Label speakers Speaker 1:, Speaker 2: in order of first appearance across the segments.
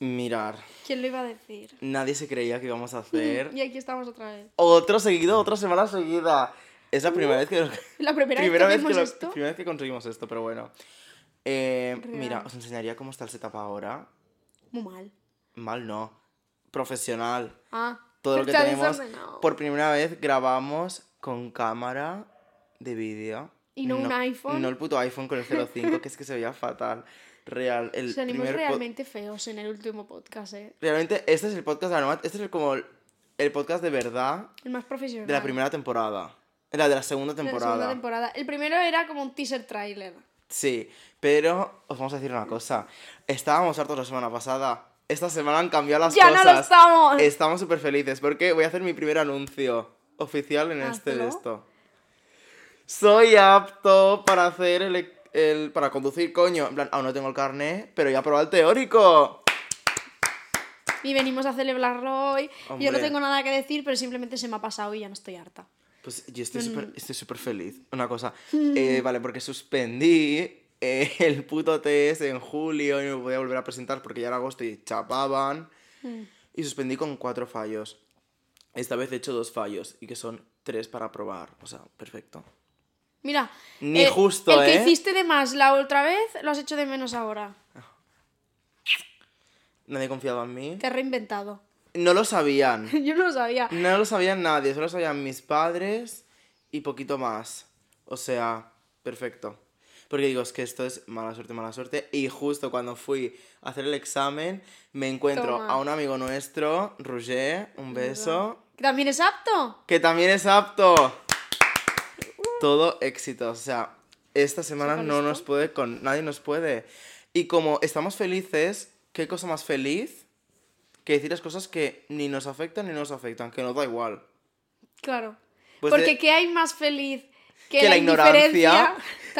Speaker 1: Mirar,
Speaker 2: ¿Quién lo iba a decir?
Speaker 1: nadie se creía que íbamos a hacer
Speaker 2: Y aquí estamos otra vez.
Speaker 1: otro seguido, otra semana seguida. Es la primera vez que
Speaker 2: La primera,
Speaker 1: primera
Speaker 2: vez
Speaker 1: vez
Speaker 2: que
Speaker 1: que,
Speaker 2: hacemos
Speaker 1: lo-
Speaker 2: esto.
Speaker 1: primera vez que conseguimos esto, pero bueno. Eh, mira, os enseñaría cómo está el setup ahora.
Speaker 2: Muy mal.
Speaker 1: Mal no. Profesional.
Speaker 2: Ah.
Speaker 1: Todo lo que tenemos. Por primera vez grabamos con cámara de vídeo.
Speaker 2: Y no un iPhone.
Speaker 1: No el puto iPhone con el 05, que es que se veía fatal. Real. El
Speaker 2: Salimos realmente feos en el último podcast, ¿eh?
Speaker 1: Realmente, este es el podcast de la nueva- Este es el, como el, el podcast de verdad
Speaker 2: El más profesional.
Speaker 1: de la primera temporada. La de la segunda
Speaker 2: De la
Speaker 1: temporada.
Speaker 2: segunda temporada. El primero era como un teaser trailer.
Speaker 1: Sí, pero os vamos a decir una cosa. Estábamos hartos la semana pasada. Esta semana han cambiado las
Speaker 2: ¡Ya no
Speaker 1: cosas.
Speaker 2: lo estamos!
Speaker 1: Estamos súper felices porque voy a hacer mi primer anuncio oficial en este de
Speaker 2: Hazlo.
Speaker 1: esto. Soy apto para hacer el, el- para conducir, coño. En plan, aún no tengo el carnet, pero ya he probado el teórico.
Speaker 2: Y venimos a celebrarlo hoy. Yo no
Speaker 1: Hombre.
Speaker 2: tengo nada que decir, pero simplemente se me ha pasado y ya no estoy harta.
Speaker 1: Pues yo estoy
Speaker 2: Mm.
Speaker 1: súper feliz. Una cosa, eh, vale, porque suspendí eh, el puto test en julio y no me podía volver a presentar porque ya era agosto y chapaban.
Speaker 2: Mm.
Speaker 1: Y suspendí con cuatro fallos. Esta vez he hecho dos fallos y que son tres para probar. O sea, perfecto.
Speaker 2: Mira.
Speaker 1: Ni justo,
Speaker 2: El que
Speaker 1: ¿eh?
Speaker 2: hiciste de más la otra vez, lo has hecho de menos ahora.
Speaker 1: Nadie confiaba en mí.
Speaker 2: Te has reinventado.
Speaker 1: No lo sabían.
Speaker 2: Yo no lo sabía.
Speaker 1: No lo sabía nadie. Solo lo sabían mis padres y poquito más. O sea, perfecto. Porque digo, es que esto es mala suerte, mala suerte. Y justo cuando fui a hacer el examen, me encuentro
Speaker 2: Toma.
Speaker 1: a un amigo nuestro, Roger, un beso,
Speaker 2: ¿También es apto?
Speaker 1: que también es apto. Todo éxito. O sea, esta semana
Speaker 2: ¿Súper
Speaker 1: no nos puede con. Nadie nos puede. Y como estamos felices, ¿qué cosa más feliz que decir las cosas que ni nos afectan ni nos afectan? Que nos da igual.
Speaker 2: Claro.
Speaker 1: Pues
Speaker 2: Porque
Speaker 1: de-
Speaker 2: ¿qué hay más feliz que,
Speaker 1: que la, ignorancia,
Speaker 2: indiferencia?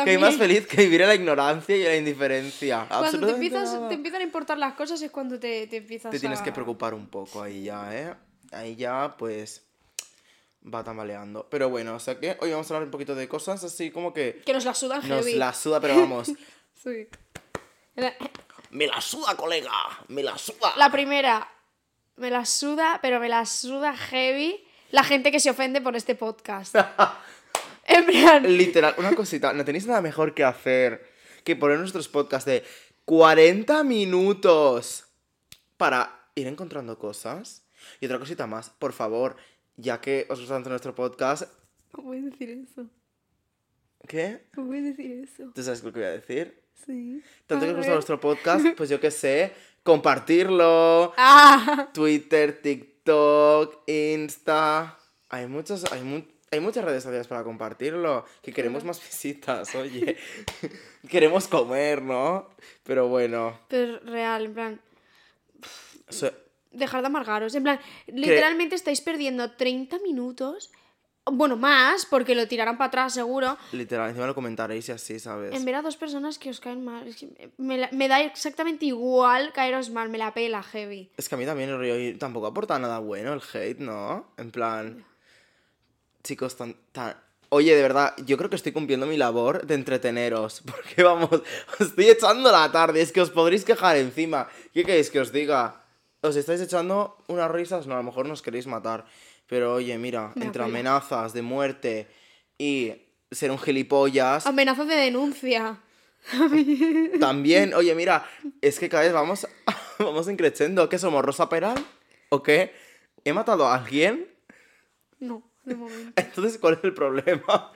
Speaker 1: que hay más feliz que vivir en la ignorancia y en la indiferencia.
Speaker 2: Cuando te, empiezas, te empiezan a importar las cosas es cuando te, te empiezas
Speaker 1: Te tienes
Speaker 2: a...
Speaker 1: que preocupar un poco ahí ya, ¿eh? Ahí ya, pues, va tambaleando. Pero bueno, o sea que hoy vamos a hablar un poquito de cosas así como que
Speaker 2: Que nos la sudan
Speaker 1: nos
Speaker 2: heavy.
Speaker 1: la suda, pero vamos.
Speaker 2: Sí. La,
Speaker 1: ¡Me la suda, colega! ¡Me la suda!
Speaker 2: la primera, me la suda, pero me la suda heavy la gente que se ofende por este podcast. en plan,
Speaker 1: Literal, una cosita, no tenéis nada mejor que hacer que poner nuestros podcasts de 40 minutos para ir encontrando cosas. Y otra cosita más, por favor, ya que os gusta tanto nuestro podcast,
Speaker 2: ¿cómo puedes decir eso?
Speaker 1: ¿qué?
Speaker 2: ¿Cómo puedes decir eso?
Speaker 1: ¿Tú sabes lo que voy a decir?
Speaker 2: Sí.
Speaker 1: Tanto
Speaker 2: A
Speaker 1: que os gusta nuestro podcast, pues yo qué sé, compartirlo,
Speaker 2: Ah,
Speaker 1: Twitter, TikTok, Insta. Hay muchos, hay, mu- hay muchas redes sociales para compartirlo. Que queremos más visitas, oye. queremos comer, ¿no? Pero bueno.
Speaker 2: pero real, en plan,
Speaker 1: so-
Speaker 2: dejar de amargaros. En plan, literalmente estáis perdiendo 30 minutos. Bueno, más, porque lo tirarán para atrás seguro.
Speaker 1: literal, encima lo comentaréis y así, ¿sabes?
Speaker 2: En ver a dos personas que os caen mal. Es que me, la- me da exactamente igual caeros mal, me la pela heavy.
Speaker 1: Es que a mí también el río tampoco aporta nada bueno el hate, ¿no? En plan. Chicos, tan, tan. Oye, de verdad, yo creo que estoy cumpliendo mi labor de entreteneros. Porque vamos, os estoy echando la tarde. Es que os podréis quejar encima. ¿Qué queréis que os diga? ¿Os estáis echando unas risas? No, a lo mejor nos queréis matar. Pero oye, mira,
Speaker 2: Me
Speaker 1: entre amenazas de muerte y ser un gilipollas.
Speaker 2: Amenazas de denuncia.
Speaker 1: También, oye, mira, es que cada vez vamos, vamos increciendo. ¿Qué somos, Rosa Peral? ¿O qué? ¿He matado a alguien?
Speaker 2: No, de momento.
Speaker 1: Entonces, ¿cuál es el problema?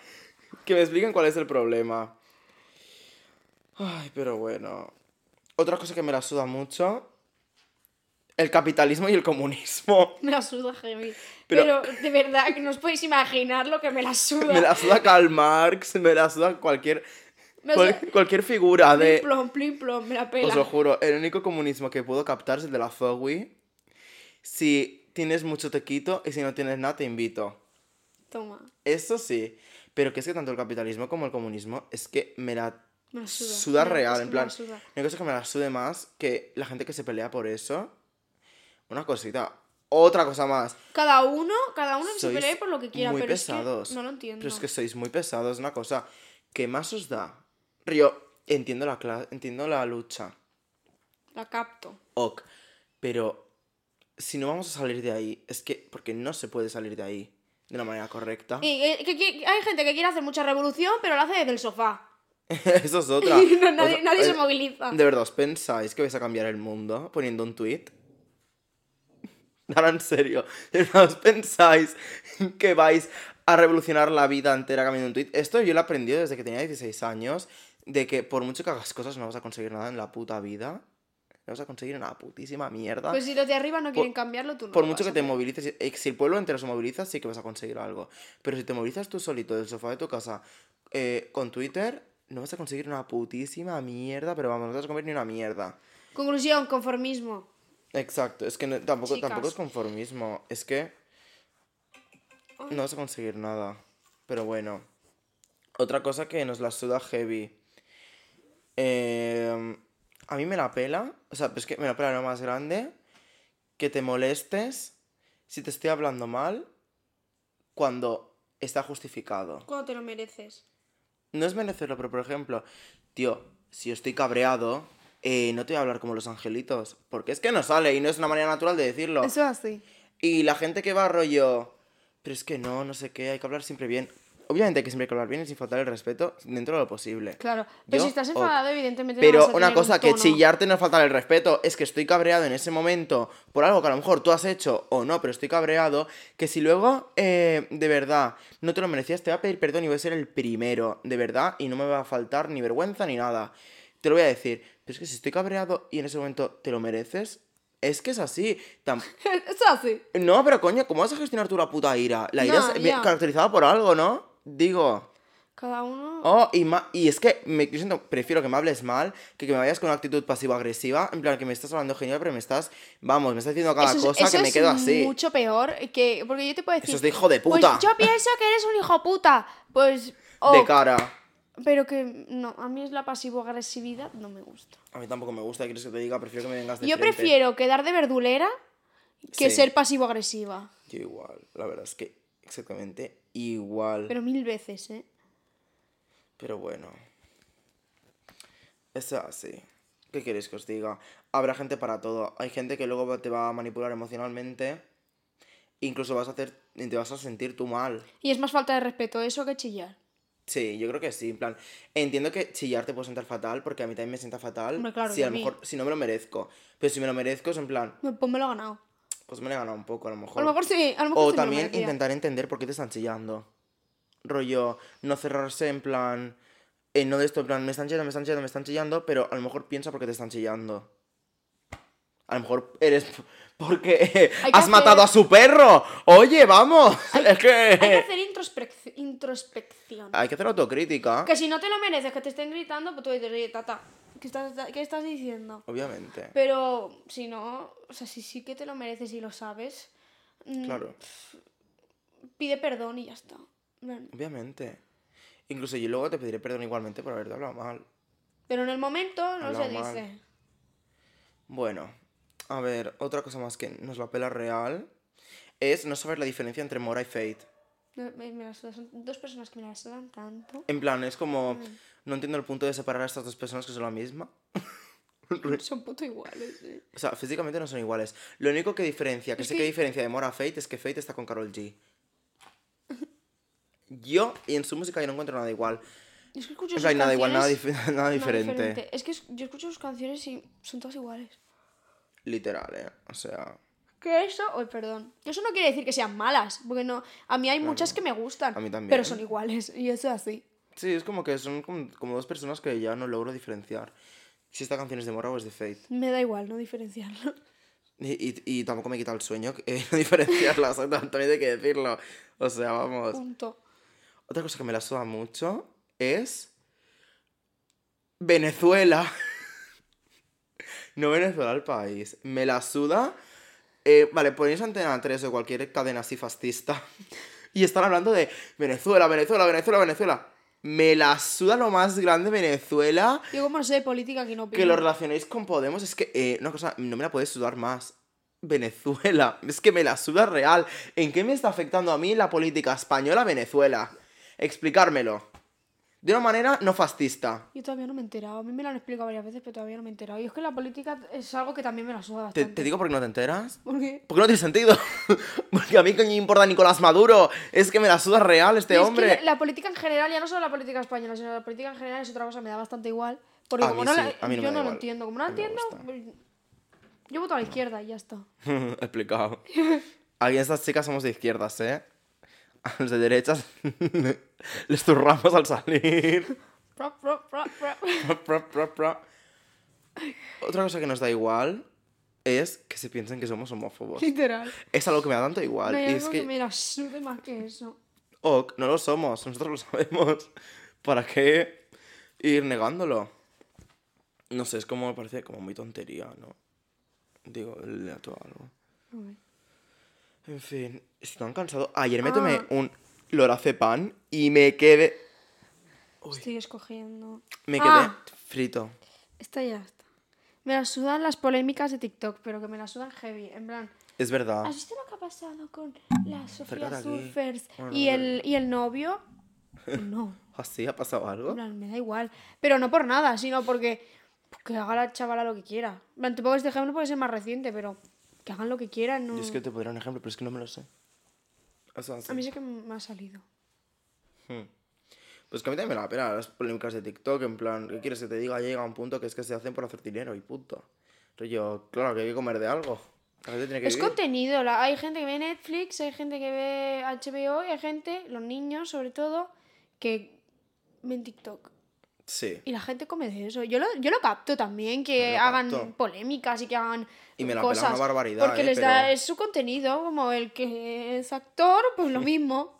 Speaker 1: Que me expliquen cuál es el problema. Ay, pero bueno. Otra cosa que me la suda mucho. El capitalismo y el comunismo.
Speaker 2: Me la suda heavy. Pero,
Speaker 1: Pero-
Speaker 2: de verdad que no os podéis imaginar lo que me la suda.
Speaker 1: Me la suda Karl Marx, me la suda cualquier, cual- cualquier figura
Speaker 2: Plim
Speaker 1: de...
Speaker 2: plom, plim plom, me la pela.
Speaker 1: Os lo juro, el único comunismo que puedo captar es el de la Zoe. Si tienes mucho te quito y si no tienes nada te invito.
Speaker 2: Toma,
Speaker 1: Eso sí. Pero que es que tanto el capitalismo como el comunismo es que me la
Speaker 2: me la suda.
Speaker 1: suda
Speaker 2: Me la-
Speaker 1: real, en
Speaker 2: me la
Speaker 1: plan.
Speaker 2: suda.
Speaker 1: No hay cosa que me la sude más que la gente que se pelea por eso. Una cosita. Otra cosa más.
Speaker 2: Cada uno, cada uno se pelee por lo que quiera,
Speaker 1: muy
Speaker 2: pero
Speaker 1: pesados.
Speaker 2: es que no lo entiendo.
Speaker 1: Pero es que sois muy pesados, una cosa. ¿Qué más os da? Río, entiendo la, cla- entiendo la lucha.
Speaker 2: La capto.
Speaker 1: Ok. Pero si no vamos a salir de ahí, es que, porque no se puede salir de ahí de una manera correcta.
Speaker 2: Y eh, que- que- hay gente que quiere hacer mucha revolución, pero lo hace desde el sofá.
Speaker 1: Eso es otra.
Speaker 2: No- nadie
Speaker 1: O sea,
Speaker 2: nadie se moviliza.
Speaker 1: ¿De verdad os pensáis que vais a cambiar el mundo poniendo un tweet? Ahora en serio, ¿de verdad os pensáis que vais a revolucionar la vida entera cambiando un tweet? Esto yo lo he aprendido desde que tenía 16 años, de que por mucho que hagas cosas no vas a conseguir nada en la puta vida. No vas a conseguir una putísima mierda.
Speaker 2: Pues si los de arriba no quieren cambiarlo, tú no
Speaker 1: Por mucho que te movilices, eh, si el pueblo entero se moviliza, sí que vas a conseguir algo. Pero si te movilizas tú solito del sofá de tu casa eh, con Twitter, no vas a conseguir una putísima mierda, pero vamos, no vas a comer ni una mierda.
Speaker 2: Conclusión, conformismo.
Speaker 1: Exacto, es que no- tampoco,
Speaker 2: Chicas.
Speaker 1: tampoco es conformismo, es que no vas a conseguir nada. Pero bueno, otra cosa que nos la suda heavy. Eh, a mí me la pela, o sea, es que me la pela lo más grande, que te molestes si te estoy hablando mal cuando está justificado.
Speaker 2: Cuando te lo mereces.
Speaker 1: No es merecerlo, pero por ejemplo, tío, si yo estoy cabreado, eh, no te voy a hablar como los angelitos, porque es que no sale y no es una manera natural de decirlo.
Speaker 2: Eso es así.
Speaker 1: Y la gente que va rollo, pero es que no, no sé qué, hay que hablar siempre bien. Obviamente hay que siempre hay que hablar bien y sin faltar el respeto dentro de lo posible.
Speaker 2: Claro. Pero
Speaker 1: Yo,
Speaker 2: si estás enfadado, evidentemente no
Speaker 1: Pero
Speaker 2: vas a
Speaker 1: una
Speaker 2: tener un
Speaker 1: cosa, que
Speaker 2: tono.
Speaker 1: chillarte no es faltar el respeto, es que estoy cabreado en ese momento por algo que a lo mejor tú has hecho o no, pero estoy cabreado, que si luego eh, de verdad no te lo merecías, te voy a pedir perdón y voy a ser el primero, de verdad, y no me va a faltar ni vergüenza ni nada. Te lo voy a decir, pero es que si estoy cabreado y en ese momento te lo mereces, es que es así.
Speaker 2: Eso es así.
Speaker 1: no, pero coño, ¿cómo vas a gestionar tú la puta ira? La ira
Speaker 2: No,
Speaker 1: es
Speaker 2: ya.
Speaker 1: caracterizada por algo, ¿no? Digo...
Speaker 2: Cada uno.
Speaker 1: Oh, y, ma- y es que me, yo siento, prefiero que me hables mal que que me vayas con una actitud pasivo-agresiva. En plan, que me estás hablando genial, pero me estás. Vamos, me estás diciendo cada
Speaker 2: Eso es-
Speaker 1: cosa
Speaker 2: eso
Speaker 1: que me
Speaker 2: es
Speaker 1: quedo así.
Speaker 2: mucho peor que. Porque yo te puedo decir.
Speaker 1: Eso es de hijo de
Speaker 2: Pues
Speaker 1: puta.
Speaker 2: yo pienso que eres un hijo puta. Pues. oh,
Speaker 1: De cara.
Speaker 2: Pero que no, a mí es la pasivo-agresividad, no me gusta.
Speaker 1: A mí tampoco me gusta, ¿qué quieres que te diga? Prefiero que me vengas de
Speaker 2: Yo
Speaker 1: frente.
Speaker 2: prefiero quedar de verdulera que
Speaker 1: Sí.
Speaker 2: ser pasivo-agresiva.
Speaker 1: Yo igual, la verdad es que exactamente igual. Pero,
Speaker 2: Pero mil veces, ¿eh?
Speaker 1: bueno. Es así. ¿Qué queréis que os diga? Habrá gente para todo. Hay gente que luego te va a manipular emocionalmente. Incluso vas a hacer. Te vas a sentir tú mal.
Speaker 2: Y es más falta de respeto eso que chillar.
Speaker 1: Sí, yo creo que sí. En plan, entiendo que chillar te puede sentar fatal, porque a mí también me sienta fatal.
Speaker 2: Hombre, claro,
Speaker 1: si a lo
Speaker 2: mí.
Speaker 1: mejor, si no me lo merezco. Pero si me lo merezco, es en plan,
Speaker 2: Pues me lo he ganado.
Speaker 1: pues me lo he ganado un poco, a lo mejor.
Speaker 2: A lo mejor sí, a lo mejor
Speaker 1: o
Speaker 2: sí me lo
Speaker 1: también
Speaker 2: merecía.
Speaker 1: intentar entender por qué te están chillando. Rollo, no cerrarse en plan. eh, no de esto, en plan, me están chillando, me están chillando, me están chillando, pero a lo mejor piensa por qué te están chillando. A lo mejor eres porque
Speaker 2: Hay que
Speaker 1: has matado a
Speaker 2: hacer-
Speaker 1: su perro. Oye, vamos. es que
Speaker 2: Hay que hacer introspec- introspección.
Speaker 1: hay que hacer autocrítica.
Speaker 2: Que si no te lo mereces, que te estén gritando, pues tú dices, oye, tata, ¿qué estás, qué estás diciendo?
Speaker 1: Obviamente.
Speaker 2: Pero si no, o sea, si sí que te lo mereces y lo sabes, mm,
Speaker 1: Claro.
Speaker 2: pide perdón y ya está.
Speaker 1: Obviamente. Incluso yo luego te pediré perdón igualmente por haberte hablado mal.
Speaker 2: Pero en el momento no
Speaker 1: Hablado
Speaker 2: se
Speaker 1: mal.
Speaker 2: dice.
Speaker 1: Bueno, a ver, otra cosa más que nos la pela real es no saber la diferencia entre Mora y Fate.
Speaker 2: Me- me- son dos personas que me las dan tanto.
Speaker 1: En plan, es como.
Speaker 2: Mm.
Speaker 1: No entiendo el punto de separar a estas dos personas que son la misma.
Speaker 2: Son puto iguales, eh.
Speaker 1: O sea, físicamente no son iguales. Lo único que diferencia, que
Speaker 2: Es
Speaker 1: sé
Speaker 2: que-
Speaker 1: que diferencia de Mora a Fate es que Fate está con Carol G. Yo, y en su música yo no encuentro nada igual.
Speaker 2: Es que escucho
Speaker 1: O
Speaker 2: sus
Speaker 1: sea, hay nada igual, nada,
Speaker 2: canciones-
Speaker 1: dif- nada
Speaker 2: nada
Speaker 1: diferente.
Speaker 2: Es que yo escucho sus canciones y son todas iguales.
Speaker 1: Literal, eh. O sea.
Speaker 2: Que eso, oh, perdón. Eso no quiere decir que sean malas, porque no, a mí hay muchas que me gustan,
Speaker 1: A mí también.
Speaker 2: pero son iguales y eso es así.
Speaker 1: Sí, es como que son como, como dos personas que ya no logro diferenciar. Si esta canción es de Mora o es de Fate.
Speaker 2: Me da igual no diferenciarlo.
Speaker 1: Y, y, y tampoco me quita el sueño eh, diferenciarlas, también hay que decirlo. O sea, vamos.
Speaker 2: Punto.
Speaker 1: Otra cosa que me la suda mucho es Venezuela. no Venezuela el país. Me la suda. Eh, vale, ponéis Antena 3 o cualquier cadena así fascista. Y están hablando de Venezuela, Venezuela, Venezuela, Venezuela. Me la suda lo más grande Venezuela.
Speaker 2: Yo como no sé de política aquí no opino.
Speaker 1: Que lo relacionéis con Podemos es que, eh, una cosa, no me la puedes sudar más. Venezuela, es que me la suda real. ¿En qué me está afectando a mí la política española Venezuela? Explicármelo. De una manera no fascista.
Speaker 2: Yo todavía no me he enterado. A mí me lo han explicado varias veces, pero todavía no me he enterado. Y es que la política es algo que también me la suda
Speaker 1: Te,
Speaker 2: bastante.
Speaker 1: te digo por qué no te enteras.
Speaker 2: ¿Por qué?
Speaker 1: Porque no tiene sentido. Porque a mí que me importa Nicolás Maduro. Es que me la suda real este
Speaker 2: es que
Speaker 1: hombre.
Speaker 2: la, la política en general, ya no solo la política española, sino la política en general es otra cosa, me da bastante igual. Porque
Speaker 1: A
Speaker 2: como no
Speaker 1: sí,
Speaker 2: la,
Speaker 1: no
Speaker 2: yo no lo entiendo. Como no entiendo, pues, yo voto a la izquierda y ya está.
Speaker 1: Explicado. Aquí estas chicas somos de izquierdas, ¿eh? A los de derechas les zurramos al salir. Otra cosa que nos da igual es que se piensen que somos homófobos.
Speaker 2: Literal.
Speaker 1: Es algo que me da tanto igual.
Speaker 2: No hay
Speaker 1: y
Speaker 2: algo
Speaker 1: es
Speaker 2: que...
Speaker 1: que,
Speaker 2: me la sude más que eso.
Speaker 1: ok, no lo somos, nosotros lo sabemos. ¿Para qué ir negándolo? No sé, es como me parece como muy tontería, ¿no? Digo, le algo.
Speaker 2: Uy.
Speaker 1: En fin, estoy tan cansado. Ayer me
Speaker 2: Ah.
Speaker 1: tomé un lorazepam y me quedé.
Speaker 2: Estoy escogiendo.
Speaker 1: Me quedé
Speaker 2: Ah.
Speaker 1: frito.
Speaker 2: Esta ya está. Me la sudan las polémicas de TikTok, pero que me la sudan heavy. En plan,
Speaker 1: Es verdad.
Speaker 2: ¿has visto lo que ha pasado con la Sofía
Speaker 1: Acércate aquí.
Speaker 2: Surfers
Speaker 1: Bueno,
Speaker 2: y el, y el novio? No.
Speaker 1: ¿Así ha pasado algo?
Speaker 2: En plan, me da igual. Pero no por nada, sino porque pues, que haga la chavala lo que quiera. En plan, Tampoco este ejemplo puede ser más reciente, pero que hagan lo que quieran. No...
Speaker 1: Yo es que te podría un ejemplo, pero es que no me lo sé. Eso así.
Speaker 2: A mí sí que me ha salido.
Speaker 1: Hmm. Pues que a mí también me la pena las polémicas de TikTok, en plan, ¿qué quieres que te diga? Llega un punto que es que se hacen por hacer dinero y punto. Pero yo, claro, que hay que comer de algo. La gente tiene que
Speaker 2: Es
Speaker 1: vivir.
Speaker 2: contenido. la- Hay gente que ve Netflix, hay gente que ve HBO y hay gente, los niños sobre todo, que ven TikTok.
Speaker 1: Sí.
Speaker 2: Y la gente come de eso. Yo lo, yo lo capto también, que
Speaker 1: Lo
Speaker 2: hagan
Speaker 1: capto.
Speaker 2: polémicas y que hagan
Speaker 1: Y me la
Speaker 2: cosas.
Speaker 1: una barbaridad,
Speaker 2: Porque
Speaker 1: ¿eh?
Speaker 2: les da, es su contenido, como el que es actor, pues lo mismo.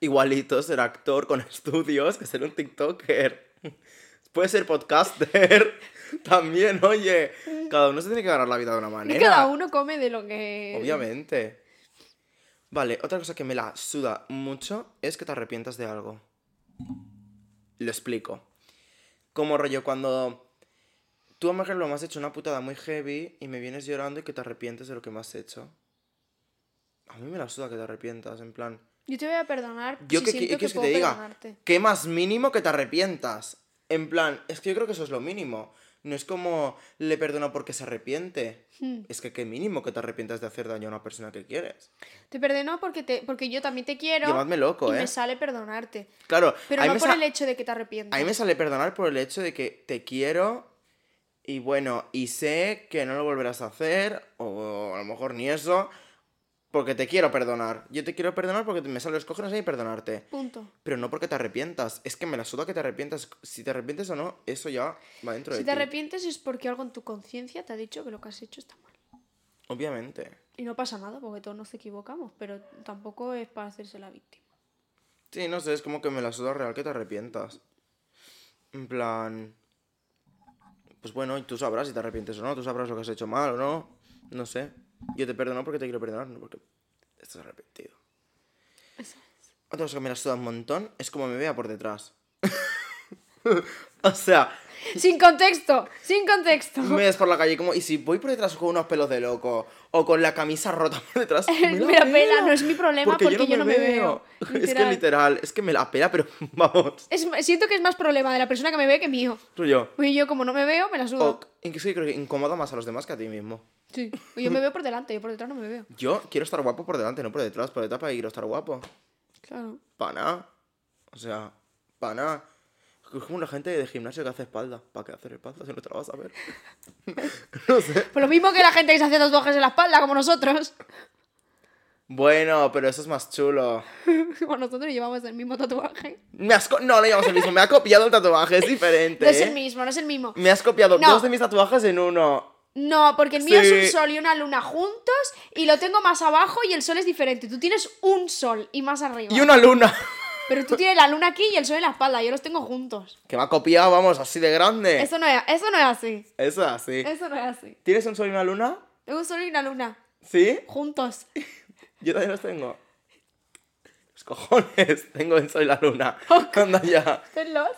Speaker 1: Igualito ser actor con estudios que ser un TikToker. Puede ser podcaster también, oye. Cada uno se tiene que ganar la vida de una
Speaker 2: Y
Speaker 1: manera.
Speaker 2: cada uno come de lo que...
Speaker 1: Obviamente. Vale, otra cosa que me la suda mucho es que te arrepientas de algo. Lo explico. Como rollo cuando tú, ejemplo, me has hecho una putada muy heavy y me vienes llorando y que te arrepientes de lo que me has hecho. A mí me la suda que te arrepientas, en plan...
Speaker 2: Yo te voy a perdonar
Speaker 1: Yo
Speaker 2: si
Speaker 1: que,
Speaker 2: siento
Speaker 1: que,
Speaker 2: que
Speaker 1: que
Speaker 2: puedo
Speaker 1: te diga,
Speaker 2: perdonarte.
Speaker 1: ¿qué más mínimo que te arrepientas? En plan, es que yo creo que eso es lo mínimo. No es como le perdono porque se arrepiente.
Speaker 2: Hmm.
Speaker 1: Es que qué mínimo que te arrepientas de hacer daño a una persona que quieres.
Speaker 2: Te perdono porque, te, porque yo también te quiero
Speaker 1: Llamadme loco,
Speaker 2: y
Speaker 1: ¿eh?
Speaker 2: me sale perdonarte.
Speaker 1: Claro,
Speaker 2: Pero no por el hecho de que te arrepientas.
Speaker 1: a mí me sale perdonar por el hecho de que te quiero y bueno, y sé que no lo volverás a hacer, o a lo mejor ni eso, porque te quiero perdonar. Yo te quiero perdonar porque me sale los cojones ahí y perdonarte.
Speaker 2: Punto.
Speaker 1: Pero no porque te arrepientas. Es que me la suda que te arrepientas. Si te arrepientes o no, eso ya va dentro
Speaker 2: Si
Speaker 1: de
Speaker 2: te
Speaker 1: ti.
Speaker 2: arrepientes es porque algo en tu conciencia te ha dicho que lo que has hecho está mal.
Speaker 1: Obviamente.
Speaker 2: Y no pasa nada porque todos nos equivocamos, pero tampoco es para hacerse la víctima.
Speaker 1: Sí, no sé, es como que me la suda real que te arrepientas. En plan. Pues bueno, tú sabrás si te arrepientes o no, tú sabrás lo que has hecho mal o no. No sé. Yo te perdono porque te quiero perdonar, no porque estás arrepentido.
Speaker 2: Eso
Speaker 1: Otra cosa que me la suda un montón es como me vea por detrás. o sea,
Speaker 2: Sin contexto, sin contexto.
Speaker 1: me ves por la calle como. Y si voy por detrás con unos pelos de loco o con la camisa rota por detrás. Me la,
Speaker 2: Me la pela, no es mi problema porque yo no me veo.
Speaker 1: Es que
Speaker 2: Literal.
Speaker 1: es que me la pela, pero vamos.
Speaker 2: Es- siento que es más problema de la persona que me ve que mío.
Speaker 1: Tú y yo.
Speaker 2: Y yo, como no me veo, me la sudo.
Speaker 1: O, en que sí, creo que incomoda más a los demás que a ti mismo.
Speaker 2: Sí. Yo me veo por delante, yo por detrás no me veo.
Speaker 1: Yo quiero estar guapo por delante, no por detrás. Por detrás para quiero estar guapo.
Speaker 2: Claro.
Speaker 1: Para nada. O sea, para nada. Es como la gente de gimnasio que hace espalda. ¿Para qué hacer espalda si no te la vas a ver? no sé.
Speaker 2: Pues lo mismo que la gente que se hace tatuajes en la espalda, como nosotros.
Speaker 1: Bueno, pero eso es más chulo.
Speaker 2: Como nosotros llevamos el mismo tatuaje.
Speaker 1: Me has co- no, no llevamos el mismo. Me ha copiado el tatuaje, es diferente.
Speaker 2: No es
Speaker 1: ¿eh?
Speaker 2: el mismo, no es el mismo.
Speaker 1: Me has copiado
Speaker 2: No.
Speaker 1: dos de mis tatuajes en uno.
Speaker 2: No, porque el mío es
Speaker 1: Sí.
Speaker 2: un sol y una luna juntos y lo tengo más abajo y el sol es diferente. Tú tienes un sol y más arriba.
Speaker 1: Y una luna.
Speaker 2: Pero tú tienes la luna aquí y el sol en la espalda. Yo los tengo juntos.
Speaker 1: Que me ha copiado, vamos, así de grande.
Speaker 2: Eso no es, eso no es así.
Speaker 1: Eso así.
Speaker 2: Eso no es así.
Speaker 1: ¿Tienes un sol y una luna?
Speaker 2: Tengo un sol y una luna.
Speaker 1: ¿Sí?
Speaker 2: Juntos.
Speaker 1: Yo también los tengo. Los cojones, tengo el sol y la luna. Anda ya.
Speaker 2: Tenlos.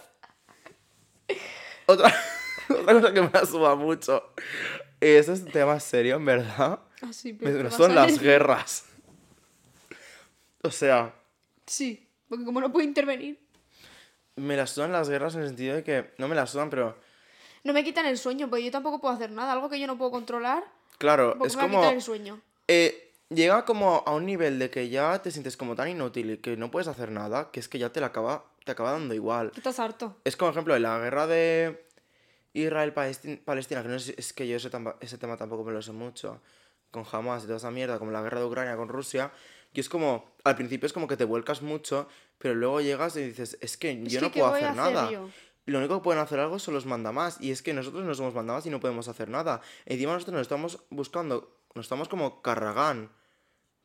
Speaker 1: Otra, otra cosa que me la suba mucho. Eso es un tema serio, en verdad.
Speaker 2: Así,
Speaker 1: Me,
Speaker 2: pero.
Speaker 1: me son las guerras. O sea,
Speaker 2: Sí, porque como no puedo intervenir.
Speaker 1: Me las sudan las guerras en el sentido de que. No me las sudan, pero.
Speaker 2: No me quitan el sueño, porque yo tampoco puedo hacer nada. Algo que yo no puedo controlar,
Speaker 1: Claro, es
Speaker 2: me va a
Speaker 1: como.
Speaker 2: el sueño.
Speaker 1: eh, llega como a un nivel de que ya te sientes como tan inútil y que no puedes hacer nada, que es que ya te la acaba, te acaba dando igual.
Speaker 2: Que Estás harto.
Speaker 1: Es como ejemplo de la guerra de Israel-Palestina, que no es, es que yo ese, ese tema tampoco me lo sé mucho, con Hamas y toda esa mierda, como la guerra de Ucrania con Rusia, y es como, al principio es como que te vuelcas mucho, pero luego llegas y dices, es que yo
Speaker 2: Es
Speaker 1: no
Speaker 2: que, ¿qué
Speaker 1: puedo hacer nada.
Speaker 2: yo?
Speaker 1: Lo único que pueden hacer algo son los mandamás, y es que nosotros no somos mandamás y no podemos hacer nada. Encima nosotros nos estamos buscando, nos estamos como cargando,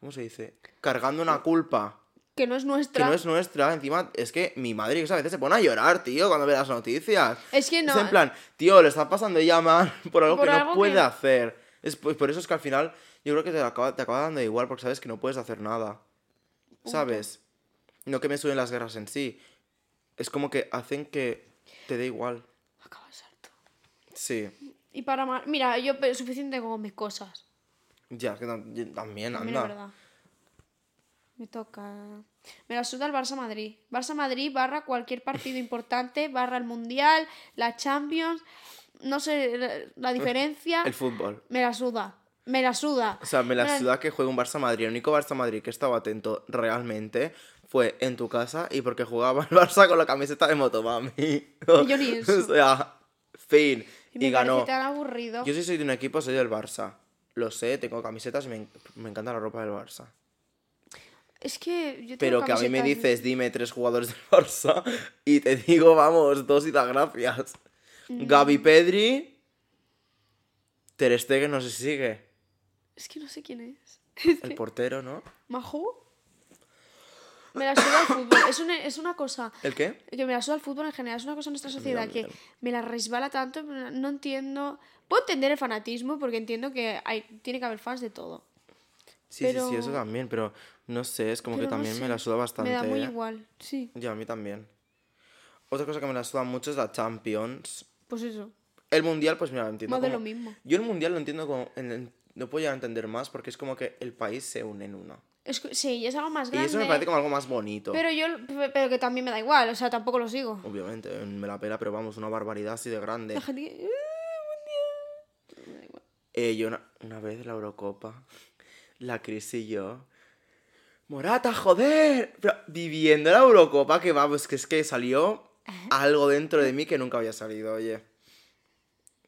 Speaker 1: ¿cómo se dice? Cargando una culpa
Speaker 2: Que no es
Speaker 1: que
Speaker 2: nuestra.
Speaker 1: no es nuestra. Encima, es que mi madre que a veces se pone a llorar, tío, cuando ve las noticias.
Speaker 2: Es que no.
Speaker 1: Es en plan, tío, le está pasando ya mal por algo
Speaker 2: Por
Speaker 1: que
Speaker 2: algo
Speaker 1: no puede
Speaker 2: que-
Speaker 1: hacer. Es, pues, por eso es que al final yo creo que te acaba, te acaba dando igual porque sabes que no puedes hacer nada. ¿Sabes? No que me suben las guerras en sí. Es como que hacen que te dé igual.
Speaker 2: Acabas harto.
Speaker 1: Sí.
Speaker 2: Y para más. Mira, yo suficiente con mis cosas.
Speaker 1: Ya, que también,
Speaker 2: También
Speaker 1: anda.
Speaker 2: es verdad. Me toca. Me la suda el Barça Madrid. Barça Madrid barra cualquier partido importante, barra el Mundial, la Champions. No sé la, la diferencia.
Speaker 1: El fútbol.
Speaker 2: Me la suda. Me la suda.
Speaker 1: O sea, me la
Speaker 2: Me la-
Speaker 1: suda que juegue un Barça Madrid. El único Barça Madrid que estaba atento realmente fue en tu casa y porque jugaba el Barça con la camiseta de Motomami.
Speaker 2: yo ni eso.
Speaker 1: o sea, fin.
Speaker 2: Y
Speaker 1: ganó.
Speaker 2: parece tan aburrido.
Speaker 1: Yo si soy de un equipo, soy del Barça. Lo sé, tengo camisetas y me, me encanta la ropa del Barça.
Speaker 2: Es que yo tengo
Speaker 1: Pero que a mí me dices, dime tres jugadores del Barça y te digo, vamos, dos y da gracias.
Speaker 2: Mm.
Speaker 1: Gaby Pedri. Ter Stegen no si sigue.
Speaker 2: Es que no sé quién es.
Speaker 1: El portero, ¿no?
Speaker 2: ¿Majo? Me la suda el fútbol. Es una, es una cosa.
Speaker 1: ¿El qué?
Speaker 2: Que me la suda el fútbol en general. Es una cosa en nuestra sociedad que me la resbala tanto. pero No entiendo. Puedo entender el fanatismo porque entiendo que hay, tiene que haber fans de todo.
Speaker 1: Sí, sí, sí,
Speaker 2: Pero-
Speaker 1: eso también, pero no sé, es como que
Speaker 2: Pero no
Speaker 1: también me la suda bastante.
Speaker 2: Me da muy igual. Sí,
Speaker 1: Ya, a mí también. Otra cosa que me la suda mucho es la Champions.
Speaker 2: pues eso.
Speaker 1: El Mundial, pues mira, lo entiendo
Speaker 2: Más de
Speaker 1: como-
Speaker 2: lo mismo.
Speaker 1: Yo el Mundial lo entiendo como... en el- No puedo llegar a entender más porque es como que el país se une en uno.
Speaker 2: Es que- sí, es algo más
Speaker 1: Y
Speaker 2: grande.
Speaker 1: eso me parece como algo más bonito.
Speaker 2: Pero yo. Pero que también me da igual. O sea, tampoco lo sigo.
Speaker 1: Obviamente, me la pela, pero vamos, una barbaridad así de grande.
Speaker 2: La gente que. "Uh, Me da igual".
Speaker 1: Eh, yo una, una vez la Eurocopa, la Cris y yo. Morata, joder. Pero viviendo la Eurocopa, que vamos, que es que salió algo dentro de mí que nunca había salido, oye.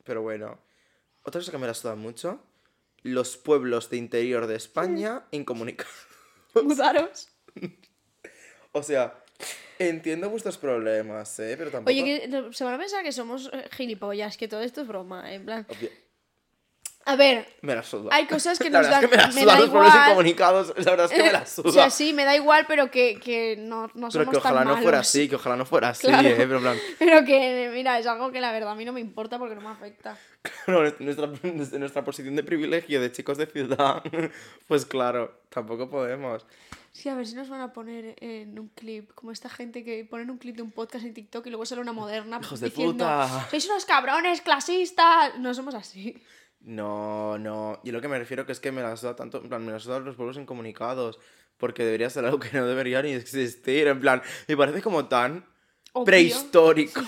Speaker 1: Pero bueno. Otra cosa que me la suda mucho. Los pueblos de interior de España incomunicados.
Speaker 2: Mudaros.
Speaker 1: O sea, entiendo vuestros problemas, ¿eh? Pero tampoco...
Speaker 2: Oye, que se van a pensar que somos eh, gilipollas, que todo esto es broma. En plan.
Speaker 1: Obvio-
Speaker 2: A ver,
Speaker 1: Me la suda.
Speaker 2: Hay cosas que
Speaker 1: la
Speaker 2: nos
Speaker 1: es
Speaker 2: dan-
Speaker 1: que me la
Speaker 2: me
Speaker 1: suda
Speaker 2: da
Speaker 1: los
Speaker 2: igual.
Speaker 1: incomunicados. La verdad es que me la suda.
Speaker 2: o sea, sí, me da igual, pero que, que no, no
Speaker 1: Pero
Speaker 2: somos
Speaker 1: que ojalá
Speaker 2: tan
Speaker 1: no fuera
Speaker 2: malos.
Speaker 1: así, que ojalá no fuera así,
Speaker 2: Claro.
Speaker 1: ¿eh? Pero en plan,
Speaker 2: Pero que, mira, es algo que la verdad a mí no me importa porque no me afecta.
Speaker 1: claro, nuestra, desde nuestra posición de privilegio de chicos de ciudad, pues claro, tampoco podemos.
Speaker 2: Sí, a ver si nos van a poner en un clip, como esta gente que ponen un clip de un podcast en TikTok y luego sale una moderna
Speaker 1: Hijos de
Speaker 2: diciendo,
Speaker 1: puta.
Speaker 2: sois unos cabrones clasistas. No somos así.
Speaker 1: No, no. Yo lo que me refiero que es que me la suda tanto, en plan, me la suda los pueblos incomunicados. Porque debería ser algo que no debería ni existir. En plan, me parece como tan
Speaker 2: Obvio.
Speaker 1: prehistórico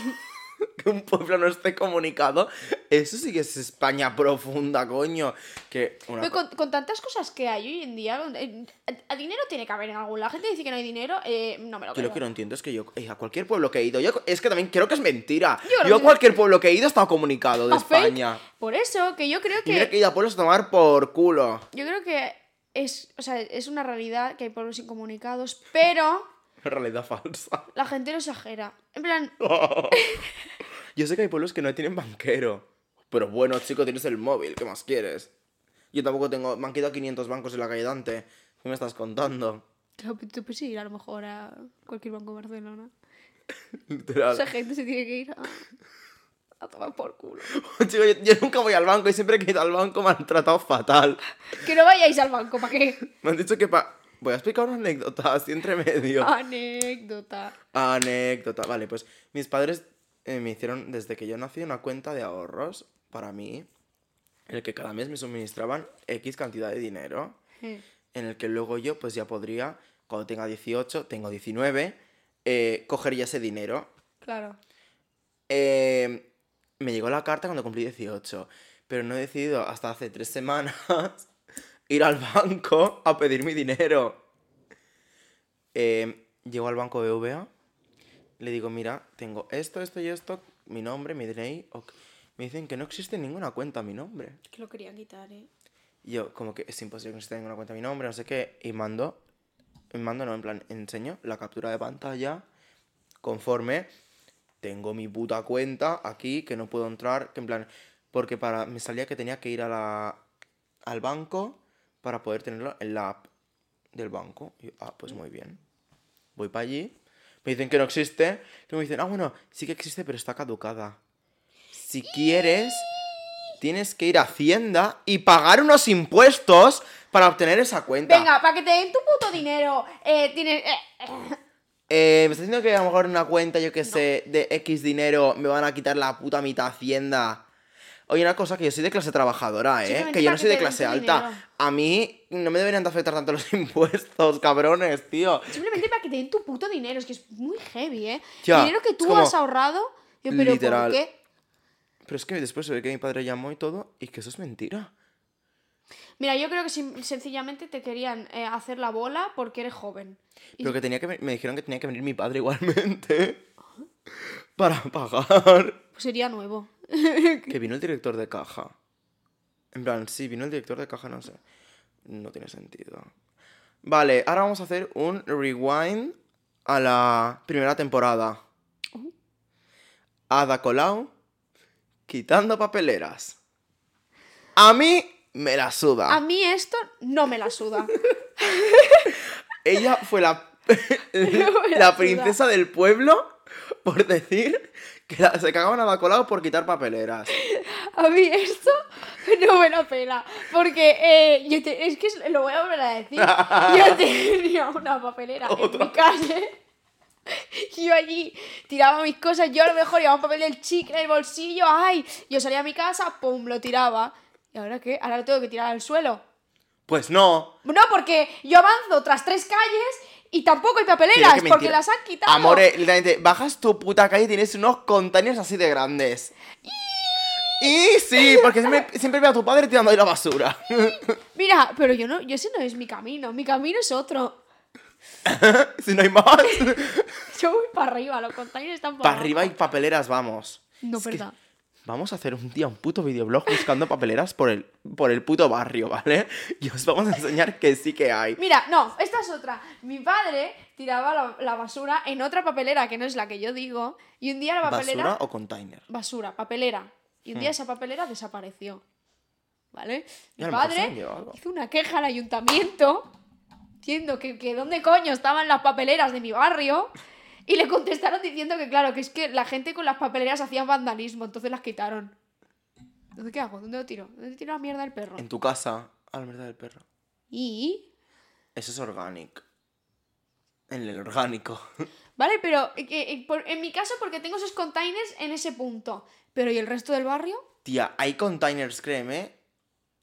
Speaker 1: que un pueblo no esté comunicado. Eso sí que es España profunda, coño. Que una
Speaker 2: con, con tantas cosas que hay hoy en día, eh, a, a dinero tiene que haber en algún lado. La gente dice que no hay dinero, eh, no me lo
Speaker 1: Yo
Speaker 2: creo.
Speaker 1: lo que no entiendo es que yo, eh, a cualquier pueblo que he ido, yo, es que también creo que es mentira.
Speaker 2: Yo
Speaker 1: Yo, a
Speaker 2: que-
Speaker 1: cualquier pueblo que he ido he estado comunicado de
Speaker 2: A fake.
Speaker 1: España.
Speaker 2: Por eso, que yo creo
Speaker 1: Y mira
Speaker 2: que...
Speaker 1: que he ido a pueblos a tomar por culo.
Speaker 2: Yo creo que es, o sea, es una realidad que hay pueblos incomunicados, pero
Speaker 1: realidad falsa.
Speaker 2: la gente lo exagera. En plan,
Speaker 1: Yo sé que hay pueblos que no tienen banquero. Pero bueno, chico, tienes el móvil, ¿qué más quieres? Yo tampoco tengo. Me han quitado 500 bancos en la calle Dante. ¿Qué me estás contando?
Speaker 2: tú puedes ir a lo mejor a cualquier banco de Barcelona.
Speaker 1: Literal.
Speaker 2: Esa gente se tiene que ir a, a tomar por culo.
Speaker 1: Chico, yo, yo nunca voy al banco y siempre que he ido al banco me han tratado fatal.
Speaker 2: Que no vayáis al banco, ¿para qué?
Speaker 1: Me han dicho que pa... Voy a explicar una anécdota así entre medio.
Speaker 2: Anécdota.
Speaker 1: Anécdota. Vale, pues mis padres eh, me hicieron desde que yo nací una cuenta de ahorros para mí, en el que cada mes me suministraban X cantidad de dinero, en el que luego yo pues ya podría, cuando tenga 18, tengo 19, eh, coger ya ese dinero
Speaker 2: Claro.
Speaker 1: Eh, me llegó la carta cuando cumplí 18, pero no he decidido hasta hace tres semanas ir al banco a pedir mi dinero. Eh, llego al banco BVA, le digo, mira, tengo esto, esto y esto, mi nombre, mi DNI. Me dicen que no existe ninguna cuenta a mi nombre.
Speaker 2: Que lo quería quitar, ¿eh?
Speaker 1: Y yo, como que es imposible que no exista ninguna cuenta a mi nombre, no sé qué. Y mando, mando, no, en plan, enseño la captura de pantalla conforme tengo mi puta cuenta aquí, que no puedo entrar, que en plan, porque para, me salía que tenía que ir a la, al banco para poder tenerlo en la app del banco. Y yo, ah, pues muy bien. Voy para allí, me dicen que no existe, me dicen, ah, bueno, sí que existe, pero está caducada. Si quieres, tienes que ir a Hacienda y pagar unos impuestos para obtener esa cuenta.
Speaker 2: Venga, para que te den tu puto dinero, eh, tienes... eh, eh,
Speaker 1: Eh, me está diciendo que a lo mejor una cuenta, yo que sé, de X dinero me van a quitar la puta mitad Hacienda. Oye, una cosa, que yo soy de clase trabajadora, ¿eh? Que yo no soy de clase alta.
Speaker 2: dinero.
Speaker 1: A mí no me deberían de afectar tanto los impuestos, cabrones, tío.
Speaker 2: Simplemente para que te den tu puto dinero, es que es muy heavy, ¿eh? Dinero que tú
Speaker 1: como-
Speaker 2: has ahorrado, yo, pero
Speaker 1: Literal.
Speaker 2: ¿por qué?
Speaker 1: Pero es que después se ve que mi padre llamó y todo, y que eso es mentira.
Speaker 2: Mira, yo creo que sencillamente te querían eh, hacer la bola porque eres joven. Y-
Speaker 1: Pero que tenía que me dijeron que tenía que venir mi padre igualmente. Para pagar.
Speaker 2: Pues sería nuevo.
Speaker 1: Que vino el director de caja. En plan, sí, vino el director de caja, no sé. No tiene sentido. Vale, ahora vamos a hacer un rewind a la primera temporada. Ada Colau quitando papeleras. A mí me la suda.
Speaker 2: A mí esto no me la suda.
Speaker 1: Ella fue la,
Speaker 2: la
Speaker 1: la
Speaker 2: suda.
Speaker 1: princesa del pueblo por decir que la- se cagaban a Ada Colau por quitar papeleras.
Speaker 2: A mí esto no me la pela. Porque eh, yo te- es que lo voy a volver a decir. Yo tenía una papelera en
Speaker 1: Otra
Speaker 2: mi calle. y Yo allí tiraba mis cosas, yo a lo mejor llevaba un papel del chicle en el bolsillo, ¡ay! Yo salía a mi casa, ¡pum! lo tiraba. ¿Y ahora qué? Ahora lo tengo que tirar al suelo.
Speaker 1: Pues no.
Speaker 2: No, porque yo avanzo tras tres calles y tampoco hay papeleras, porque
Speaker 1: mentira.
Speaker 2: las han quitado.
Speaker 1: Amore, literalmente, bajas tu puta calle y tienes unos containers así de grandes. Y sí, porque siempre, siempre veo a tu padre tirando ahí la basura.
Speaker 2: Mira, pero yo no, yo ese no es mi camino, mi camino es otro.
Speaker 1: si no hay más.
Speaker 2: Yo voy para arriba, los containers están
Speaker 1: Para arriba y papeleras, vamos.
Speaker 2: No,
Speaker 1: Es que. Vamos a hacer un día un puto videoblog buscando papeleras por el, por el puto barrio, ¿vale? Y os vamos a enseñar que sí que hay.
Speaker 2: Mira, no, esta es otra. Mi padre tiraba la, la basura en otra papelera que no es la que yo digo. Y un día la papelera.
Speaker 1: ¿Basura o container?
Speaker 2: Basura, papelera. Y un día esa papelera desapareció. ¿Vale? Mi padre hizo una queja al ayuntamiento diciendo que, que dónde coño estaban las papeleras de mi barrio. Y le contestaron diciendo que, claro, que es que la gente con las papeleras hacía vandalismo, entonces las quitaron. Entonces, ¿qué hago? ¿Dónde lo tiro? ¿Dónde tiro la mierda del perro?
Speaker 1: En tu casa, a la mierda del perro.
Speaker 2: Y.
Speaker 1: Eso es orgánico. En el orgánico.
Speaker 2: Vale, pero eh, eh, en mi caso porque tengo esos containers en ese punto. Pero ¿y el resto del barrio?
Speaker 1: Tía, hay containers, créeme,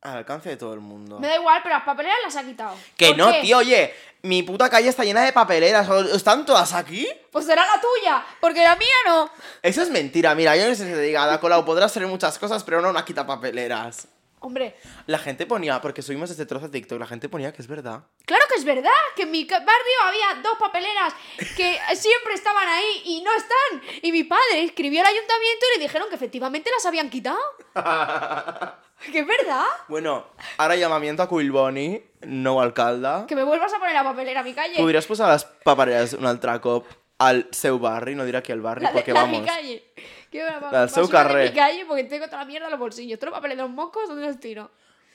Speaker 1: al alcance de todo el mundo.
Speaker 2: Me da igual, pero las papeleras las ha quitado.
Speaker 1: Que
Speaker 2: ¿Por
Speaker 1: no,
Speaker 2: qué?
Speaker 1: tío, oye, mi puta calle está llena de papeleras. ¿o- ¿Están todas aquí?
Speaker 2: Pues será la tuya, porque la mía no.
Speaker 1: Eso es mentira, mira, yo no sé si te diga, Ada Colau, podrás hacer muchas cosas, pero no una quita papeleras.
Speaker 2: Hombre,
Speaker 1: La gente ponía, porque subimos este trozo de TikTok, la gente ponía que es verdad.
Speaker 2: claro que es verdad, que en mi barrio había dos papeleras que siempre estaban ahí y no están. Y mi padre escribió al ayuntamiento y le dijeron que efectivamente las habían quitado. que es verdad.
Speaker 1: Bueno, ahora llamamiento a Quilboni, no alcalda.
Speaker 2: Que me vuelvas a poner la papelera a mi calle.
Speaker 1: Podries posar les papereres un altre cop al seu barri, no diré aquí al barri,
Speaker 2: La de,
Speaker 1: perquè
Speaker 2: la de mi
Speaker 1: vamos...
Speaker 2: calle. Quiero la,
Speaker 1: La del seu
Speaker 2: de mi calle porque tengo toda la mierda en los bolsillos. Todos los papeles de los mocos, ¿dónde los tiro?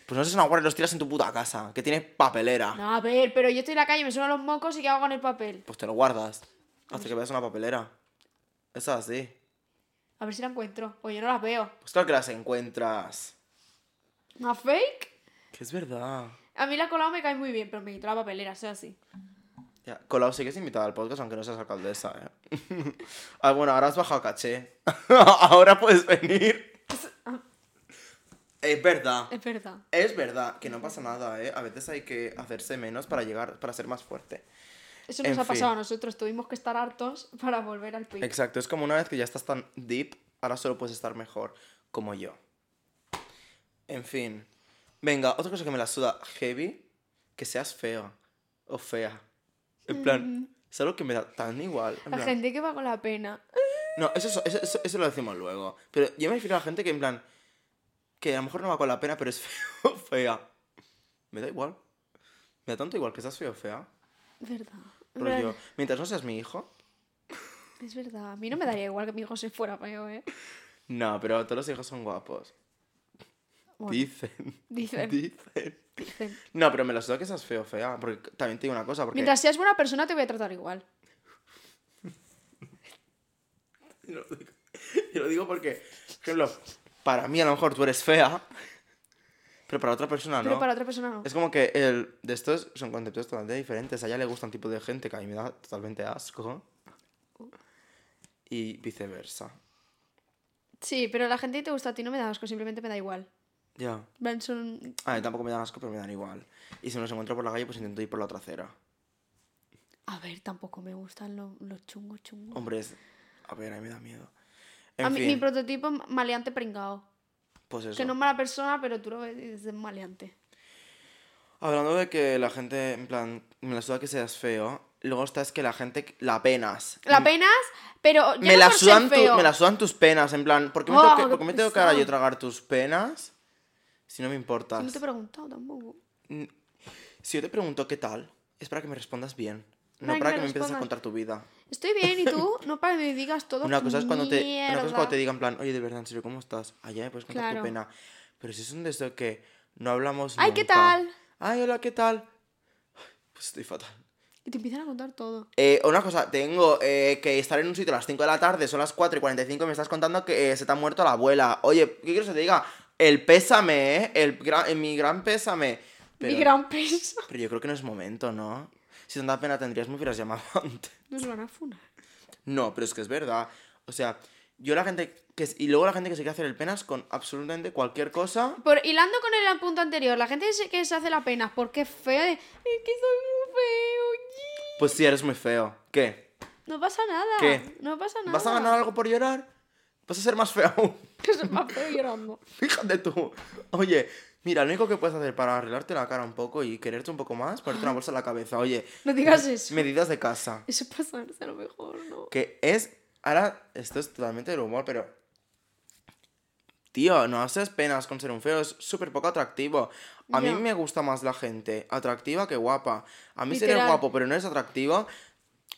Speaker 1: Pues no sé, una guardia los tiras en tu puta casa, que tiene papelera.
Speaker 2: No, a ver, pero yo estoy en la calle, me suenan los mocos y ¿qué hago con el papel?
Speaker 1: Pues te lo guardas, hasta que veas una papelera. Es así.
Speaker 2: A ver si la encuentro. O yo no las veo.
Speaker 1: Pues claro que las encuentras.
Speaker 2: ¿Una fake?
Speaker 1: Que es verdad.
Speaker 2: A mí la colado me cae muy bien, pero me quito la papelera, sea así.
Speaker 1: Ya, Colau, sigues invitada al podcast aunque no seas alcaldesa, ¿eh? ah, bueno, ahora has bajado caché. ahora puedes venir. es verdad.
Speaker 2: Es verdad.
Speaker 1: Es verdad que no pasa nada, ¿eh? A veces hay que hacerse menos para llegar, para ser más fuerte.
Speaker 2: Eso
Speaker 1: En
Speaker 2: nos ha
Speaker 1: fin.
Speaker 2: pasado a nosotros, tuvimos que estar hartos para volver al pic.
Speaker 1: Exacto, es como una vez que ya estás tan deep, ahora solo puedes estar mejor, como yo. En fin. Venga, otra cosa que me la suda heavy, que seas feo o fea. En plan, es algo que me da tan igual. en
Speaker 2: La
Speaker 1: plan-
Speaker 2: gente que va con la pena.
Speaker 1: No, eso, eso, eso, eso lo decimos luego. Pero yo me refiero a la gente que en plan, que a lo mejor no va con la pena, pero es feo fea. Me da igual. Me da tanto igual que seas feo fea.
Speaker 2: Verdad.
Speaker 1: Rollo, mientras no seas mi hijo.
Speaker 2: Es verdad. A mí no me daría igual que mi hijo se fuera feo, ¿eh?
Speaker 1: No, pero todos los hijos son guapos.
Speaker 2: Bueno,
Speaker 1: Dicen.
Speaker 2: dicen,
Speaker 1: Dicen.
Speaker 2: dicen.
Speaker 1: No, pero me la suda que seas feo o fea. Porque también te digo una cosa. Porque
Speaker 2: Mientras seas buena persona te voy a tratar igual.
Speaker 1: Yo lo digo, yo lo digo porque, por ejemplo, para mí a lo mejor tú eres fea. Pero para otra persona no.
Speaker 2: Pero para otra persona no.
Speaker 1: Es como que el, de estos son conceptos totalmente diferentes. A ella le gusta un tipo de gente que a mí me da totalmente asco. Y viceversa.
Speaker 2: Sí, pero la gente que te gusta a ti no me da asco, simplemente me da igual.
Speaker 1: Ya. A mí tampoco me dan asco, pero me dan igual. Y si me los encuentro por la calle, pues intento ir por la otra acera.
Speaker 2: A ver, tampoco me gustan los, los chungos chungos.
Speaker 1: Hombre, es... A ver, a mí me da miedo. En
Speaker 2: a mí,
Speaker 1: fin,
Speaker 2: mi prototipo maleante pringao.
Speaker 1: pues eso.
Speaker 2: Que no es mala persona, pero tú lo ves y dices maleante.
Speaker 1: Hablando de que la gente, en plan, me la suda que seas feo. Luego está es que la gente la penas.
Speaker 2: La penas, pero ya
Speaker 1: me
Speaker 2: no
Speaker 1: la, sudan tu- me la sudan tus penas, en plan, ¿por qué me
Speaker 2: Oh,
Speaker 1: tengo que, por qué me tengo que ahora yo tragar tus penas? Si no me importas.
Speaker 2: Si no te he preguntado tampoco.
Speaker 1: Si yo te pregunto qué tal, es para que me respondas bien. No
Speaker 2: Para que
Speaker 1: para
Speaker 2: me
Speaker 1: que me empieces a contar tu vida.
Speaker 2: Estoy bien, ¿y tú? No para que me digas todo.
Speaker 1: Una cosa es cuando te, una cosa es cuando te digan en plan, oye, de verdad, en serio, ¿cómo estás? Allá me puedes contar
Speaker 2: Claro.
Speaker 1: tu pena. Pero si es un de esos que no hablamos
Speaker 2: Ay, ¿qué tal?
Speaker 1: Ay, hola, ¿qué tal? Pues estoy fatal.
Speaker 2: Y te empiezan a contar todo.
Speaker 1: Eh, una cosa, tengo eh, que estar en un sitio a las 5 de la tarde, son las 4 y 45 y me estás contando que eh, se te ha muerto la abuela. Oye, ¿qué quieres que te diga? El pésame, ¿eh? El gran, mi gran pésame. Pero,
Speaker 2: Mi gran peso.
Speaker 1: pero yo creo que no es momento, ¿no? Si tanta pena tendrías, me hubieras llamado antes.
Speaker 2: Nos van a funar.
Speaker 1: No, pero es que es verdad. O sea, yo la gente que... Y luego la gente que se quiere hacer el penas con absolutamente cualquier cosa.
Speaker 2: Por, hilando con el punto anterior, la gente que se, hace la pena porque es feo, es que soy muy feo. yi".
Speaker 1: Pues sí, eres muy feo. ¿Qué?
Speaker 2: No pasa nada.
Speaker 1: ¿Qué?
Speaker 2: No pasa nada.
Speaker 1: ¿Vas a ganar algo por llorar? ¿Vas a ser más feo aún?
Speaker 2: Que soy más feo llorando.
Speaker 1: Fíjate tú. Oye, mira, lo único que puedes hacer para arreglarte la cara un poco y quererte un poco más, ponerte una bolsa en la cabeza. Oye,
Speaker 2: No digas eso.
Speaker 1: medidas de casa.
Speaker 2: Eso pasarse a lo mejor, ¿no?
Speaker 1: Que es. Ahora, esto es totalmente del humor, pero. Tío, no haces penas con ser un feo, es súper poco atractivo. A mí me gusta más la gente atractiva que guapa. A mí
Speaker 2: Literal.
Speaker 1: guapo pero no eres atractivo.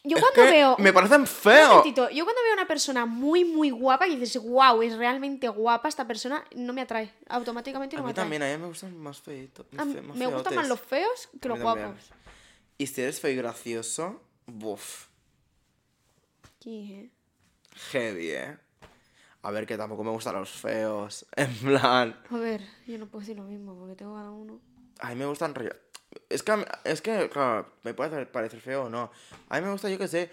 Speaker 2: Yo
Speaker 1: es
Speaker 2: cuando veo.
Speaker 1: Me parecen feos.
Speaker 2: yo cuando veo a una persona muy, muy guapa y dices, wow, es realmente guapa esta persona, no me atrae. Automáticamente
Speaker 1: A
Speaker 2: no me
Speaker 1: mí
Speaker 2: atrae.
Speaker 1: también, a mí me gustan más feitos.
Speaker 2: A me gustan más los feos que los guapos.
Speaker 1: Y si eres feo y gracioso, buf.
Speaker 2: ¿eh?
Speaker 1: Heavy, ¿eh? A ver, que tampoco me gustan los feos. En plan.
Speaker 2: A ver, yo no puedo decir lo mismo porque tengo cada uno.
Speaker 1: A mí me gustan rollo. Es que, es que, claro, me puede parecer feo o no. A mí me gusta, yo que sé,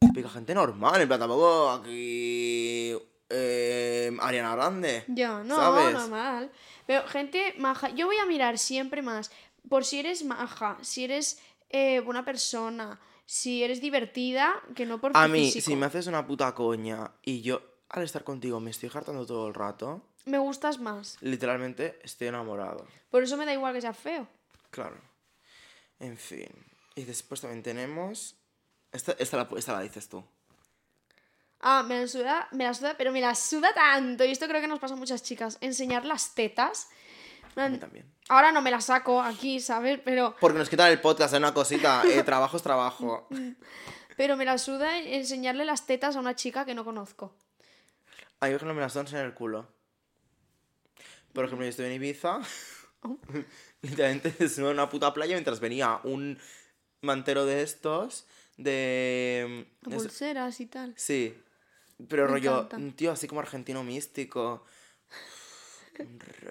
Speaker 1: típica gente normal. En plan, tampoco aquí. Eh, Ariana Grande.
Speaker 2: Ya, no,
Speaker 1: ¿sabes?
Speaker 2: normal. Pero gente maja, yo voy a mirar siempre más por si eres maja, si eres eh, buena persona, si eres divertida, que no por tu
Speaker 1: A mí,
Speaker 2: físico.
Speaker 1: si me haces una puta coña y yo al estar contigo me estoy hartando todo el rato,
Speaker 2: Me gustas más.
Speaker 1: literalmente estoy enamorado.
Speaker 2: Por eso me da igual que seas feo.
Speaker 1: Claro. En fin. Y después también tenemos. Esta, esta, la, esta la dices tú.
Speaker 2: Ah, me la suda, me la suda, pero me la suda tanto. Y esto creo que nos pasa a muchas chicas. Enseñar las tetas.
Speaker 1: A mí también.
Speaker 2: Ahora no me la saco aquí, ¿sabes? Pero,
Speaker 1: Porque nos quitan el podcast, es una cosita. eh, trabajo es trabajo.
Speaker 2: pero me la suda enseñarle las tetas a una chica que no conozco.
Speaker 1: A mí, por ejemplo, me las dan en el culo. Por ejemplo, yo estoy en Ibiza.
Speaker 2: Oh.
Speaker 1: Literalmente desnudo en una puta playa mientras venía un mantero de estos. De. Es-
Speaker 2: Pulseras y tal.
Speaker 1: Sí. Pero
Speaker 2: Me
Speaker 1: rollo,
Speaker 2: encanta.
Speaker 1: un tío así como argentino místico.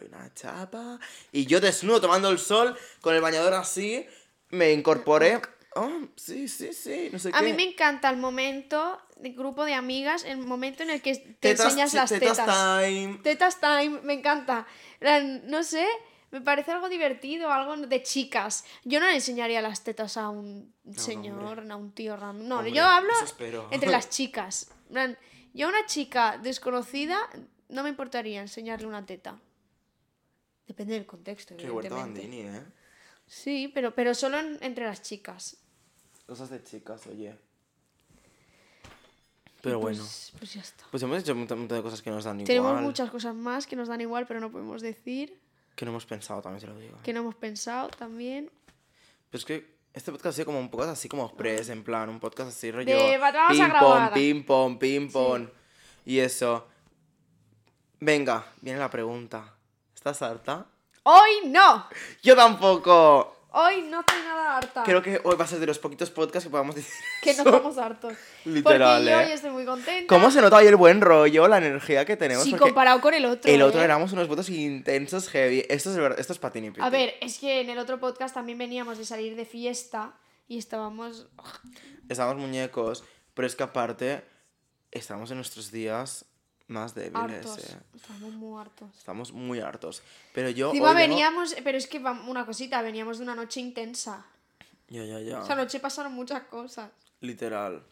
Speaker 1: Una chapa. Y yo desnudo tomando el sol, con el bañador así, me incorporé. Oh, sí, sí, sí. No sé
Speaker 2: A
Speaker 1: qué.
Speaker 2: mí me encanta el momento de grupo de amigas, el momento en el que te
Speaker 1: Tetas-
Speaker 2: enseñas las
Speaker 1: tetas
Speaker 2: tetas.
Speaker 1: time.
Speaker 2: Tetas time, me encanta. No sé, Me parece algo divertido, algo de chicas. Yo no le enseñaría las tetas a un señor, a un tío random. No,
Speaker 1: Hombre,
Speaker 2: yo hablo entre las chicas. Yo a una chica desconocida no me importaría enseñarle una teta. Depende del contexto,
Speaker 1: Qué huerta
Speaker 2: evidentemente.
Speaker 1: bandini, ¿eh?
Speaker 2: Sí, pero, pero solo en- entre las chicas.
Speaker 1: Cosas de chicas, oye. Pero
Speaker 2: pues,
Speaker 1: bueno.
Speaker 2: Pues ya está.
Speaker 1: Pues hemos hecho un montón de cosas que nos dan
Speaker 2: Tenemos
Speaker 1: igual.
Speaker 2: muchas cosas más que nos dan igual, pero no podemos decir.
Speaker 1: Que no hemos pensado, también te lo digo.
Speaker 2: Que no hemos pensado también.
Speaker 1: Pero es que este podcast ha sido como un podcast así como express, en plan, un podcast así rollo.
Speaker 2: De, "Va, vamos a
Speaker 1: ping
Speaker 2: grabar".
Speaker 1: pong, ping pong, ping pong. Y eso. Venga, viene la pregunta. ¿Estás harta?
Speaker 2: ¡Hoy no!
Speaker 1: Yo tampoco.
Speaker 2: Hoy no estoy nada harta.
Speaker 1: Creo que hoy va a ser de los poquitos podcasts que podamos decir.
Speaker 2: que no estamos hartos.
Speaker 1: Literal,
Speaker 2: Porque yo
Speaker 1: ¿eh?
Speaker 2: hoy estoy muy contenta.
Speaker 1: ¿Cómo se nota hoy el buen rollo, la energía que tenemos?
Speaker 2: Sí,
Speaker 1: Porque
Speaker 2: comparado con el otro.
Speaker 1: el otro
Speaker 2: ¿eh?
Speaker 1: éramos unos votos intensos, heavy. Esto es, esto es patín y piti.
Speaker 2: A ver, es que en el otro podcast también veníamos de salir de fiesta y estábamos.
Speaker 1: Estamos muñecos, pero es que aparte estamos en nuestros días más débiles.
Speaker 2: hartos.
Speaker 1: eh.
Speaker 2: Estamos muy hartos.
Speaker 1: Estamos muy hartos. Pero yo.
Speaker 2: Encima
Speaker 1: hoy vengo-
Speaker 2: veníamos, pero es que una cosita, veníamos de una noche intensa.
Speaker 1: Ya, ya, ya.
Speaker 2: Esa noche pasaron muchas cosas.
Speaker 1: Literal.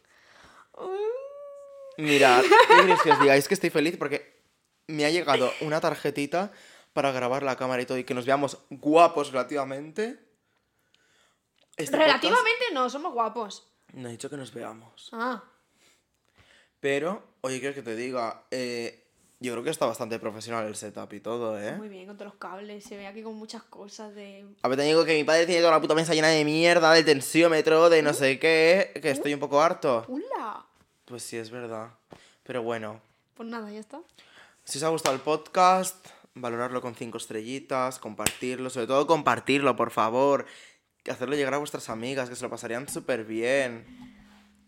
Speaker 1: Mirad, ¿qué queréis que os diga? Es que estoy feliz porque me ha llegado una tarjetita para grabar la cámara y todo y que nos veamos guapos relativamente. Este
Speaker 2: Relativamente no, somos guapos.
Speaker 1: No he dicho que nos veamos.
Speaker 2: Ah,
Speaker 1: Pero, oye, quiero que te diga, eh, yo creo que está bastante profesional el setup y todo, ¿eh?
Speaker 2: muy bien, con todos los cables. Se ve aquí con muchas cosas de.
Speaker 1: A ver, te digo que mi padre tiene toda la puta mesa llena de mierda, del tensiómetro, de no sé qué, que estoy un poco harto.
Speaker 2: ¡Hula!
Speaker 1: Pues sí, es verdad. Pero bueno,
Speaker 2: Pues nada, ya está.
Speaker 1: si os ha gustado el podcast, valorarlo con cinco estrellitas, compartirlo, sobre todo compartirlo, por favor. Hacerlo llegar a vuestras amigas, que se lo pasarían súper bien.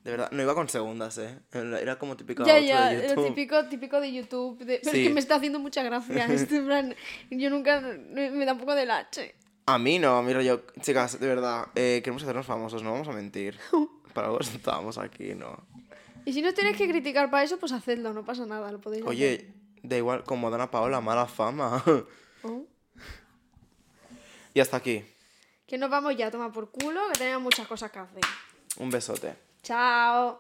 Speaker 1: De verdad, no iba con segundas, ¿eh? Era como típico
Speaker 2: Ya,
Speaker 1: outro
Speaker 2: ya,
Speaker 1: de YouTube.
Speaker 2: típico, típico de YouTube. de- Pero
Speaker 1: Sí.
Speaker 2: es que me está haciendo mucha gracia. plan, yo nunca. Me da un poco de lache.
Speaker 1: A mí no, a mí rollo... Chicas, de verdad, eh, queremos hacernos famosos, no vamos a mentir. Para algo estamos aquí, ¿no?
Speaker 2: Y si no tenéis que criticar para eso, pues hacedlo, no pasa nada, lo podéis hacer.
Speaker 1: Oye, da igual, como Dana Paola, mala fama.
Speaker 2: Oh.
Speaker 1: y hasta aquí.
Speaker 2: Que nos vamos ya a tomar por culo, que tenemos muchas cosas que hacer.
Speaker 1: Un besote.
Speaker 2: Ciao!